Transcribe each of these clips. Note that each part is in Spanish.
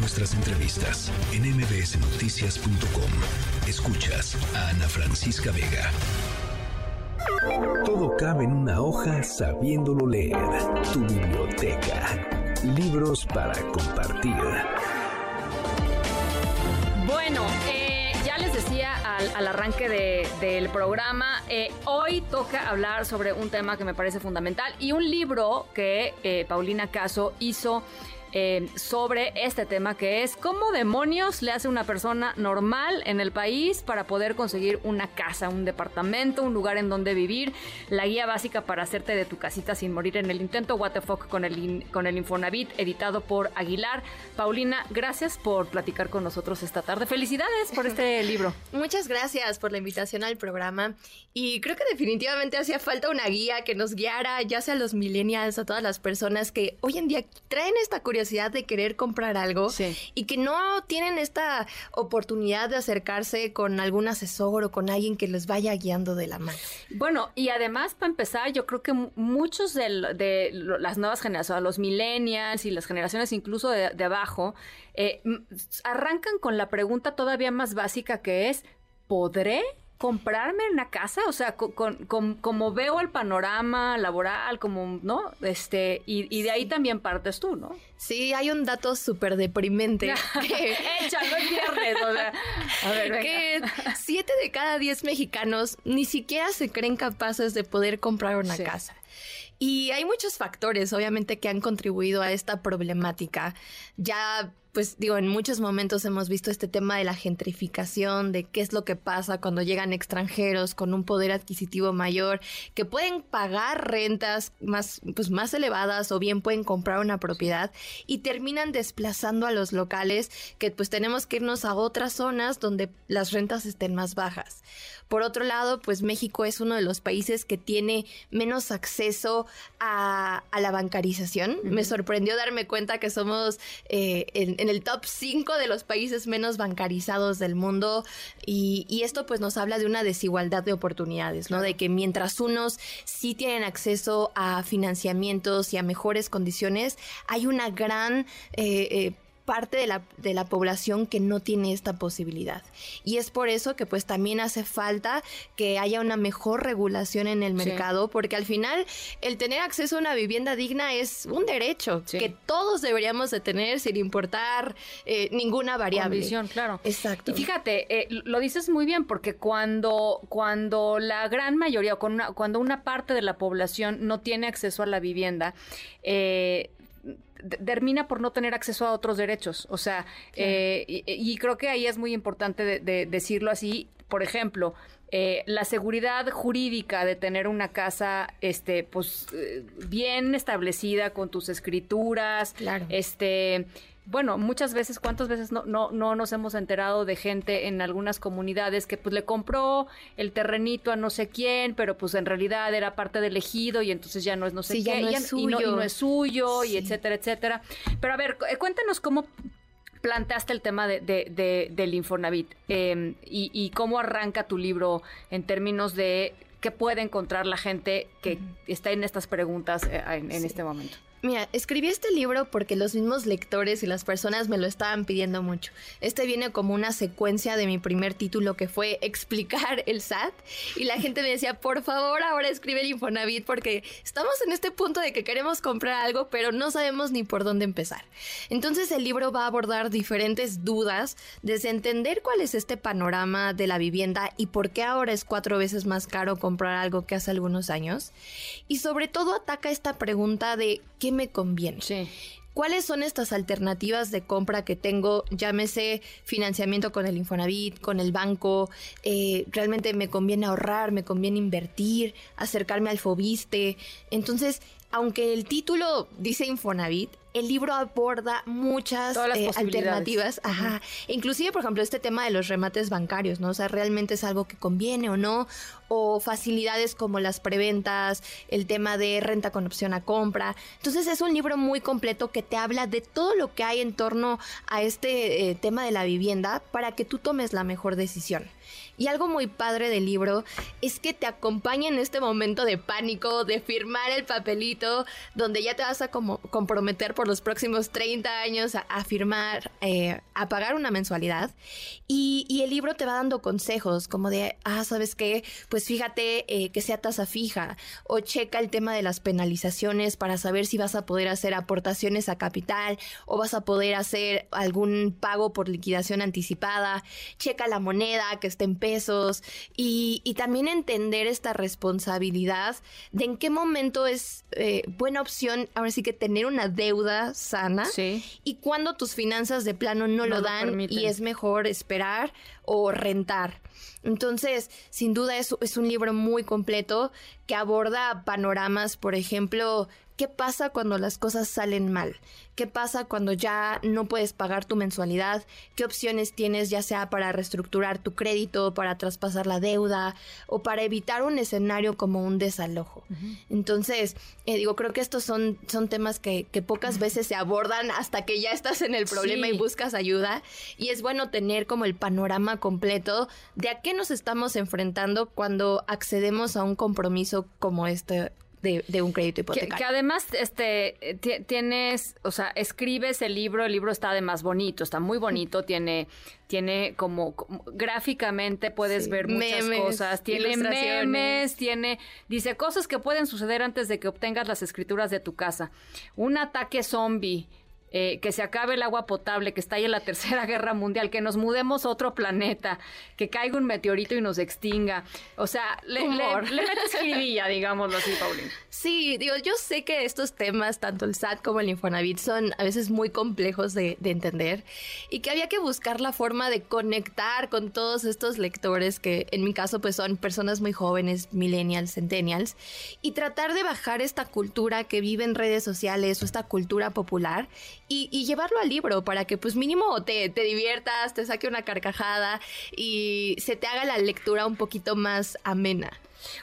nuestras entrevistas en mbsnoticias.com. Escuchas a Ana Francisca Vega. Todo cabe en una hoja sabiéndolo leer. Tu biblioteca. Libros para compartir. Bueno, eh, ya les decía al, arranque del programa, eh, hoy toca hablar sobre un tema que me parece fundamental y un libro que eh, Paulina Caso hizo eh, sobre este tema que es cómo demonios le hace una persona normal en el país para poder conseguir una casa, un departamento, un lugar en donde vivir, la guía básica para hacerte de tu casita sin morir en el intento, What the fuck con el, con el Infonavit, editado por Aguilar. Paulina, gracias por platicar con nosotros esta tarde. Felicidades por este libro. Muchas gracias por la invitación al programa y creo que definitivamente hacía falta una guía que nos guiara ya sea a los millennials, a todas las personas que hoy en día traen esta curiosidad de querer comprar algo y que no tienen esta oportunidad de acercarse con algún asesor o con alguien que les vaya guiando de la mano. Bueno, y además, para empezar, yo creo que muchos de, las nuevas generaciones, los millennials y las generaciones incluso de, abajo, eh, arrancan con la pregunta todavía más básica que es, ¿podré comprarme una casa, o sea, con, como veo el panorama laboral, como, ¿no? Este, y, de ahí también partes tú, ¿no? Sí, hay un dato súper deprimente. que, Échalo el viernes, o sea, a ver, Que siete de cada diez mexicanos ni siquiera se creen capaces de poder comprar una casa. Y hay muchos factores, obviamente, que han contribuido a esta problemática. Ya pues digo, en muchos momentos hemos visto este tema de la gentrificación, de qué es lo que pasa cuando llegan extranjeros con un poder adquisitivo mayor, que pueden pagar rentas más, pues más elevadas o bien pueden comprar una propiedad y terminan desplazando a los locales que pues tenemos que irnos a otras zonas donde las rentas estén más bajas. Por otro lado, pues México es uno de los países que tiene menos acceso a, la bancarización. Me sorprendió darme cuenta que somos eh, en, el top 5 de los países menos bancarizados del mundo y, y, esto pues nos habla de una desigualdad de oportunidades, ¿no? De que mientras unos sí tienen acceso a financiamientos y a mejores condiciones, hay una gran... Eh, eh, parte de la, de la población que no tiene esta posibilidad. Y es por eso que pues también hace falta que haya una mejor regulación en el mercado, porque al final el tener acceso a una vivienda digna es un derecho que todos deberíamos de tener sin importar eh, ninguna variable. Condición, claro. Exacto. Y fíjate, eh, lo dices muy bien, porque cuando, cuando la gran mayoría, o cuando una parte de la población no tiene acceso a la vivienda, eh, termina por no tener acceso a otros derechos. O sea, eh, y, creo que ahí es muy importante de, decirlo así. Por ejemplo, eh, la seguridad jurídica de tener una casa, este, pues, eh, bien establecida con tus escrituras, claro. este, bueno, muchas veces, ¿cuántas veces no, no, no nos hemos enterado de gente en algunas comunidades que pues le compró el terrenito a no sé quién, pero pues en realidad era parte del ejido y entonces ya no es no sé qué, y, no, es suyo, y etcétera, etcétera. Pero a ver, eh, cuéntanos cómo planteaste el tema de, de, del Infonavit em, y, cómo arranca tu libro en términos de qué puede encontrar la gente que está en estas preguntas eh, en, este momento. Mira, escribí este libro porque los mismos lectores y las personas me lo estaban pidiendo mucho. Este viene como una secuencia de mi primer título que fue explicar el SAT y la gente me decía, por favor, ahora escribe el Infonavit porque estamos en este punto de que queremos comprar algo pero no sabemos ni por dónde empezar. Entonces el libro va a abordar diferentes dudas desde entender cuál es este panorama de la vivienda y por qué ahora es cuatro veces más caro comprar algo que hace algunos años y sobre todo ataca esta pregunta de qué me conviene. Sí. ¿Cuáles son estas alternativas de compra que tengo? Llámese financiamiento con el Infonavit, con el banco. Eh, realmente me conviene ahorrar, me conviene invertir, acercarme al Fobiste. Entonces, aunque el título dice Infonavit, el libro aborda muchas eh, alternativas. Ajá. Inclusive, por ejemplo, este tema de los remates bancarios, ¿no? O sea, realmente es algo que conviene o no. O facilidades como las preventas, el tema de renta con opción a compra. Entonces es un libro muy completo que te habla de todo lo que hay en torno a este eh, tema de la vivienda para que tú tomes la mejor decisión. Y algo muy padre del libro es que te acompaña en este momento de pánico, de firmar el papelito, donde ya te vas a como comprometer por los próximos 30 años a, firmar, eh, a pagar una mensualidad. Y, y, el libro te va dando consejos como de, ah, ¿sabes qué? Pues fíjate eh, que sea tasa fija o checa el tema de las penalizaciones para saber si vas a poder hacer aportaciones a capital o vas a poder hacer algún pago por liquidación anticipada. Checa la moneda que esté en pesos y, y también entender esta responsabilidad de en qué momento es eh, buena opción ahora sí que tener una deuda sana y cuando tus finanzas de plano no, lo dan y es mejor esperar o rentar. Entonces, sin duda es, es un libro muy completo que aborda panoramas, por ejemplo, ¿Qué pasa cuando las cosas salen mal? ¿Qué pasa cuando ya no puedes pagar tu mensualidad? ¿Qué opciones tienes ya sea para reestructurar tu crédito, para traspasar la deuda o para evitar un escenario como un desalojo? Entonces, eh, digo, creo que estos son, son temas que, pocas veces se abordan hasta que ya estás en el problema y buscas ayuda. Y es bueno tener como el panorama completo de a qué nos estamos enfrentando cuando accedemos a un compromiso como este de, un crédito hipotecario. Que, además este tienes, o sea, escribes el libro, el libro está además bonito, está muy bonito, tiene tiene como, gráficamente puedes ver muchas cosas, tiene memes, tiene dice cosas que pueden suceder antes de que obtengas las escrituras de tu casa. Un ataque zombie eh, que se acabe el agua potable, que en la Tercera Guerra Mundial, que nos mudemos a otro planeta, que caiga un meteorito y nos extinga. O sea, le, le, le metes digámoslo así, Paulina. Sí, digo, yo sé que estos temas, tanto el SAT como el Infonavit, son a veces muy complejos de, de entender y que había que buscar la forma de conectar con todos estos lectores, que en mi caso pues son personas muy jóvenes, millennials, centennials, y tratar de bajar esta cultura que vive en redes sociales o esta cultura popular y, llevarlo al libro para que pues mínimo te, te, diviertas, te saque una carcajada y se te haga la lectura un poquito más amena.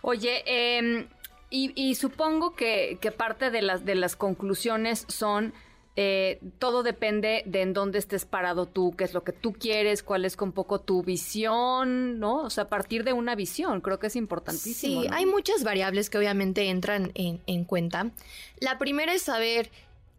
Oye, em, y, supongo que, parte de las, de las conclusiones son... Eh, todo depende de en dónde estés parado tú, qué es lo que tú quieres, cuál es con poco tu visión, ¿no? O sea, a partir de una visión, creo que es importantísimo. Sí, hay muchas variables que obviamente entran en, en cuenta. La primera es saber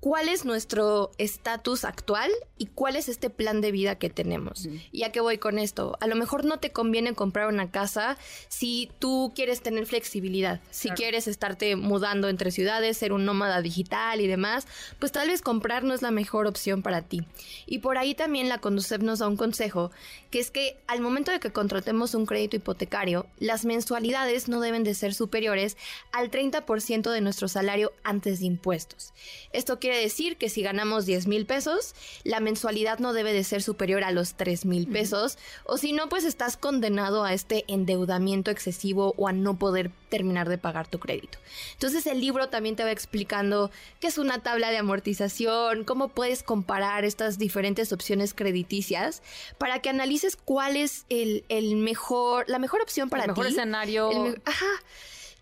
cuál es nuestro estatus actual y cuál es este plan de vida que tenemos. ¿Y a qué voy con esto? A lo mejor no te conviene comprar una casa si tú quieres tener flexibilidad, si quieres estarte mudando entre ciudades, ser un nómada digital y demás, pues tal vez comprar no es la mejor opción para ti. Y por ahí también la Conducef nos da un consejo, que es que al momento de que contratemos un crédito hipotecario, las mensualidades no deben de ser superiores al 30% de nuestro salario antes de impuestos. Esto quiere decir que si ganamos 10 mil pesos, la mensualidad no debe de ser superior a los 3 mil pesos, o si no, pues estás condenado a este endeudamiento excesivo o a no poder terminar de pagar tu crédito. Entonces el libro también te va explicando qué es una tabla de amortización, cómo puedes comparar estas diferentes opciones crediticias para que analices cuál es el, mejor, la mejor opción para el mejor escenario. ajá.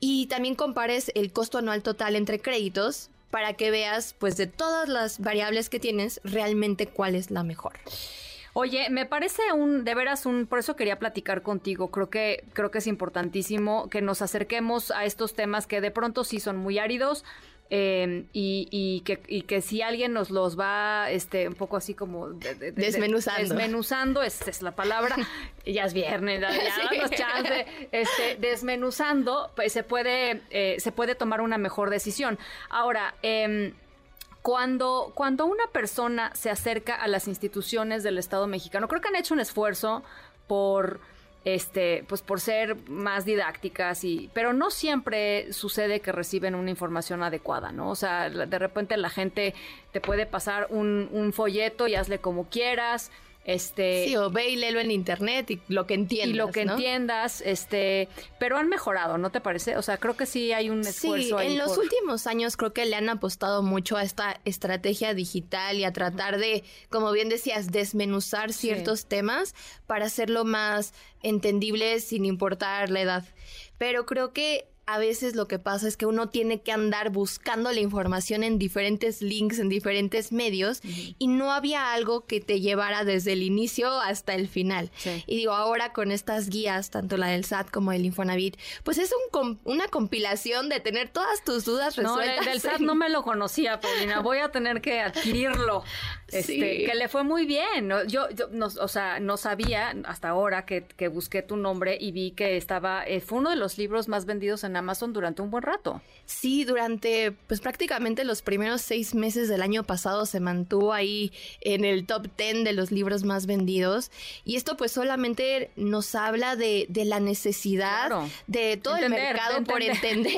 Y también compares el costo anual total entre créditos para que veas, pues de todas las variables que tienes, realmente cuál es la mejor. Oye, me parece un, de veras un, por eso quería platicar contigo. Creo que, creo que es importantísimo que nos acerquemos a estos temas que de pronto sí son muy áridos, Em, y, que, que, si alguien nos los va este un poco así como desmenuzando desmenuzando es, es, la palabra ya es viernes ya, chance este, desmenuzando pues se puede eh, se puede tomar una mejor decisión ahora em, cuando, cuando una persona se acerca a las instituciones del Estado mexicano, creo que han hecho un esfuerzo por este, pues por ser más didácticas y, pero no siempre sucede que reciben una información adecuada, ¿no? O sea, de repente la gente te puede pasar un, un folleto y hazle como quieras, este, sí, o ve y léelo en internet y lo que entiendas. Y lo que entiendas, este, pero han mejorado, ¿no te parece? O sea, creo que sí hay un esfuerzo. Sí, en los últimos años creo que le han apostado mucho a esta estrategia digital y a tratar de, como bien decías, desmenuzar ciertos temas para hacerlo más entendible sin importar la edad. Pero creo que a veces lo que pasa es que uno tiene que andar buscando la información en diferentes links, en diferentes medios, y no había algo que te llevara desde el inicio hasta el final. Y digo, ahora con estas guías, tanto la del SAT como el Infonavit, pues es un una compilación de tener todas tus dudas resueltas. No, del SAT no me lo conocía, Paulina, voy a tener que adquirirlo. Este, que le fue muy bien. Yo, no, o sea, no sabía hasta ahora que, que, busqué tu nombre y vi que estaba, eh, fue uno de los libros más vendidos en Amazon durante un buen rato. Sí, durante pues prácticamente los primeros seis meses del año pasado se mantuvo ahí en el top ten de los libros más vendidos. Y esto pues solamente nos habla de, de la necesidad de todo el mercado por entender,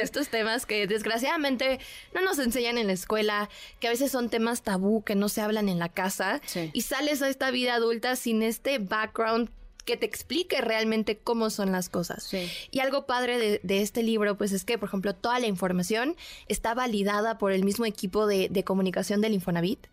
estos temas que desgraciadamente no nos enseñan en la escuela, que a veces son temas tabú que no se hablan en la casa. Y sales a esta vida adulta sin este background que te explique realmente cómo son las cosas. Y algo padre de, este libro, pues es que, por ejemplo, toda la información está validada por el mismo equipo de, comunicación del Infonavit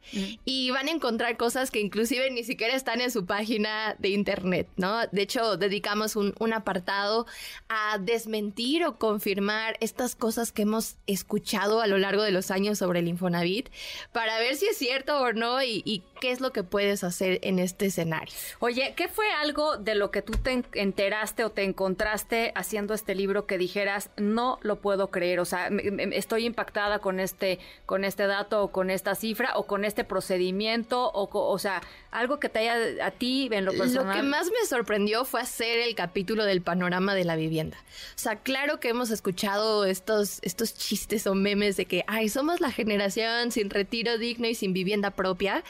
y van a encontrar cosas que inclusive ni siquiera están en su página de internet, ¿no? De hecho, dedicamos un, apartado a desmentir o confirmar estas cosas que hemos escuchado a lo largo de los años sobre el Infonavit para ver si es cierto o no y, y qué es lo que puedes hacer en este escenario. Oye, ¿qué fue algo de lo que tú te enteraste o te encontraste haciendo este libro que dijeras, no lo puedo creer, o sea, estoy impactada con este, con este dato o con esta cifra o con este procedimiento o, o sea, algo que te haya a ti en lo personal? Lo que más me sorprendió fue hacer el capítulo del panorama de la vivienda. O sea, claro que hemos escuchado estos, estos chistes o memes de que, ay, somos la generación sin retiro digno y sin vivienda propia,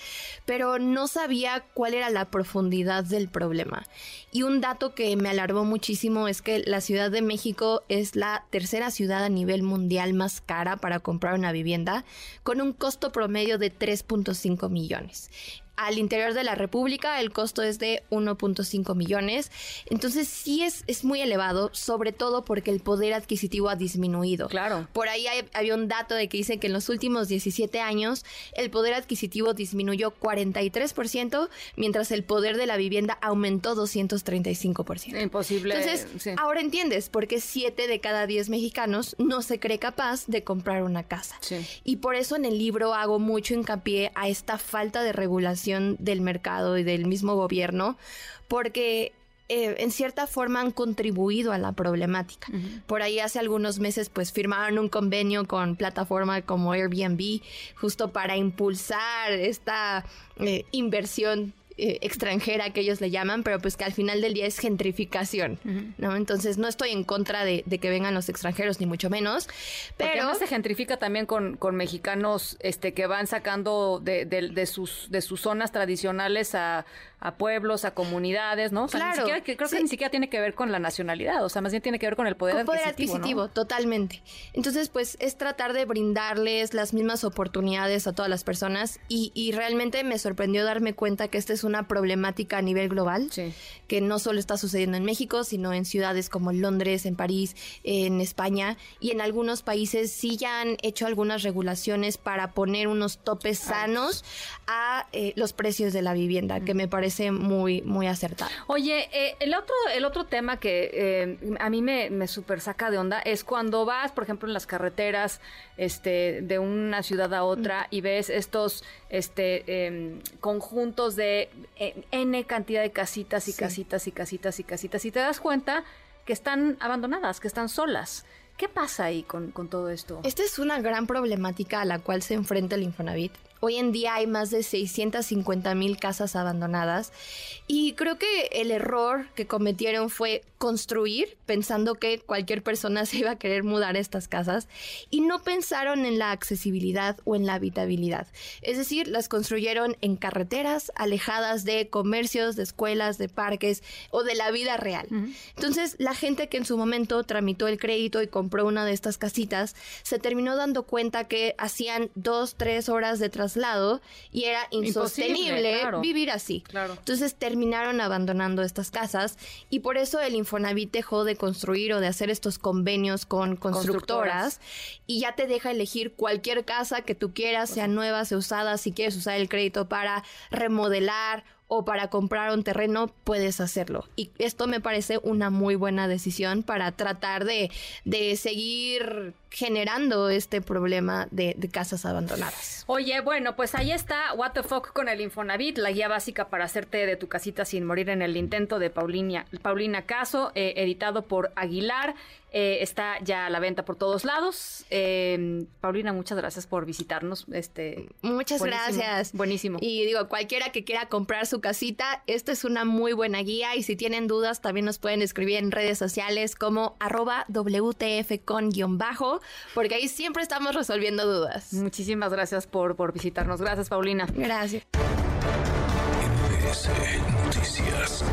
pero no sabía cuál era la profundidad del problema. Y un dato que me alarmó muchísimo es que la Ciudad de México es la tercera ciudad a nivel mundial más cara para comprar una vivienda, con un costo promedio de 3.5 millones al interior de la República el costo es de 1.5 millones. Entonces sí es, es muy elevado, sobre todo porque el poder adquisitivo ha disminuido. Claro. Por ahí había un dato de que dice que en los últimos 17 años el poder adquisitivo disminuyó 43%, mientras el poder de la vivienda aumentó 235%. Imposible. Entonces, ahora entiendes por qué 7 de cada 10 mexicanos no se cree capaz de comprar una casa. Y por eso en el libro hago mucho hincapié a esta falta de regulación del mercado y del mismo gobierno, porque eh, en cierta forma han contribuido a la problemática. Por ahí hace algunos meses pues firmaron un convenio con plataformas como Airbnb justo para impulsar esta eh, inversión eh, extranjera que ellos le llaman, pero pues que al final del día es gentrificación, ¿no? Entonces no estoy en contra de, que vengan los extranjeros, ni mucho menos, pero... se gentrifica también con, con mexicanos este, que van sacando de, de, sus, de sus zonas tradicionales a, a pueblos, a comunidades, ¿no? claro. creo que ni siquiera tiene que ver con la nacionalidad, o sea, más bien tiene que ver con el poder poder adquisitivo, totalmente. Entonces, pues es tratar de brindarles las mismas oportunidades a todas las personas y, y realmente me sorprendió darme cuenta que este es una problemática a nivel global, que no solo está sucediendo en México, sino en ciudades como Londres, en París, en España y en algunos países sí ya han hecho algunas regulaciones para poner unos topes sanos a eh, los precios de la vivienda, que me parece muy, muy acertado. Oye, eh, el otro, el otro tema que eh, a mí me, me super saca de onda es cuando vas, por ejemplo, en las carreteras este, de una ciudad a otra y ves estos este, em, conjuntos de N cantidad de casitas y casitas y casitas y casitas y te das cuenta que están abandonadas, que están solas. ¿Qué pasa ahí con, con todo esto? Esta es una gran problemática a la cual se enfrenta el Infonavit. Hoy en día hay más de 650 mil casas abandonadas y creo que el error que cometieron fue construir pensando que cualquier persona se iba a querer mudar a estas casas y no pensaron en la accesibilidad o en la habitabilidad. Es decir, las construyeron en carreteras alejadas de comercios, de escuelas, de parques o de la vida real. Entonces, la gente que en su momento tramitó el crédito y compró una de estas casitas se terminó dando cuenta que hacían dos, tres horas de traslado lado y era insostenible vivir así. Entonces terminaron abandonando estas casas y por eso el Infonavit dejó de construir o de hacer estos convenios con constructoras, y ya te deja elegir cualquier casa que tú quieras, sea nueva, sea usada, si quieres usar el crédito para remodelar o para comprar un terreno, puedes hacerlo. Y esto me parece una muy buena decisión para tratar de, de seguir generando este problema de, casas abandonadas. Oye, bueno, pues ahí está What the Fuck con el Infonavit, la guía básica para hacerte de tu casita sin morir en el intento de Paulina, Paulina Caso, eh, editado por Aguilar. Eh, está ya a la venta por todos lados. Eh, Paulina, muchas gracias por visitarnos. Este, muchas gracias. Buenísimo. Y digo, cualquiera que quiera comprar su casita, esta es una muy buena guía. Y si tienen dudas, también nos pueden escribir en redes sociales como arroba WTFcon-bajo, porque ahí siempre estamos resolviendo dudas. Muchísimas gracias por, por visitarnos. Gracias, Paulina. Gracias. Noticias.